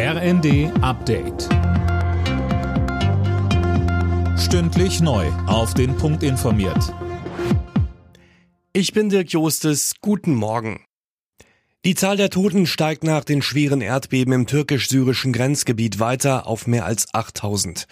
RND Update. Stündlich neu. Auf den Punkt informiert. Ich bin Dirk Jostes. Guten Morgen. Die Zahl der Toten steigt nach den schweren Erdbeben im türkisch-syrischen Grenzgebiet weiter auf mehr als 8000.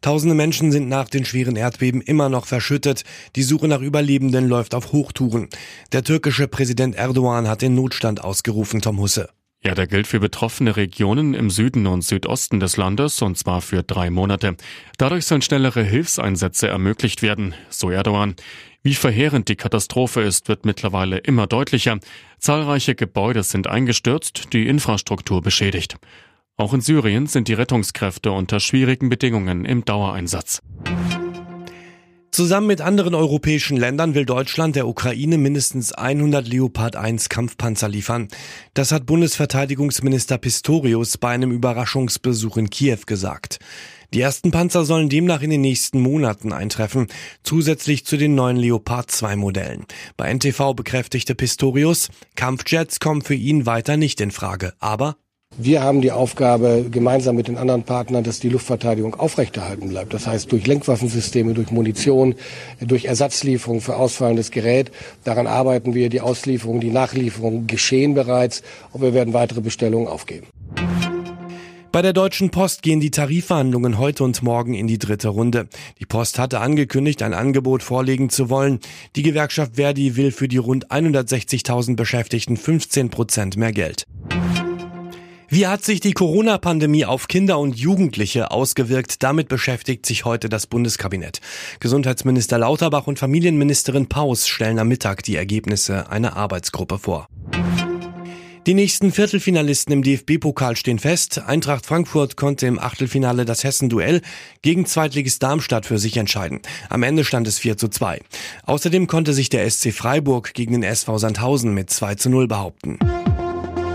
Tausende Menschen sind nach den schweren Erdbeben immer noch verschüttet. Die Suche nach Überlebenden läuft auf Hochtouren. Der türkische Präsident Erdogan hat den Notstand ausgerufen, Tom Husse. Ja, der gilt für betroffene Regionen im Süden und Südosten des Landes und zwar für drei Monate. Dadurch sollen schnellere Hilfseinsätze ermöglicht werden, so Erdogan. Wie verheerend die Katastrophe ist, wird mittlerweile immer deutlicher. Zahlreiche Gebäude sind eingestürzt, die Infrastruktur beschädigt. Auch in Syrien sind die Rettungskräfte unter schwierigen Bedingungen im Dauereinsatz. Zusammen mit anderen europäischen Ländern will Deutschland der Ukraine mindestens 100 Leopard 1 Kampfpanzer liefern. Das hat Bundesverteidigungsminister Pistorius bei einem Überraschungsbesuch in Kiew gesagt. Die ersten Panzer sollen demnach in den nächsten Monaten eintreffen, zusätzlich zu den neuen Leopard 2 Modellen. Bei NTV bekräftigte Pistorius, Kampfjets kommen für ihn weiter nicht in Frage, aber wir haben die Aufgabe, gemeinsam mit den anderen Partnern, dass die Luftverteidigung aufrechterhalten bleibt. Das heißt, durch Lenkwaffensysteme, durch Munition, durch Ersatzlieferung für ausfallendes Gerät. Daran arbeiten wir. Die Auslieferung, die Nachlieferung geschehen bereits. Und wir werden weitere Bestellungen aufgeben. Bei der Deutschen Post gehen die Tarifverhandlungen heute und morgen in die dritte Runde. Die Post hatte angekündigt, ein Angebot vorlegen zu wollen. Die Gewerkschaft Verdi will für die rund 160.000 Beschäftigten 15 Prozent mehr Geld. Wie hat sich die Corona-Pandemie auf Kinder und Jugendliche ausgewirkt? Damit beschäftigt sich heute das Bundeskabinett. Gesundheitsminister Lauterbach und Familienministerin Paus stellen am Mittag die Ergebnisse einer Arbeitsgruppe vor. Die nächsten Viertelfinalisten im DFB-Pokal stehen fest. Eintracht Frankfurt konnte im Achtelfinale das Hessen-Duell gegen Zweitligist Darmstadt für sich entscheiden. Am Ende stand es 4 zu 2. Außerdem konnte sich der SC Freiburg gegen den SV Sandhausen mit 2 zu 0 behaupten.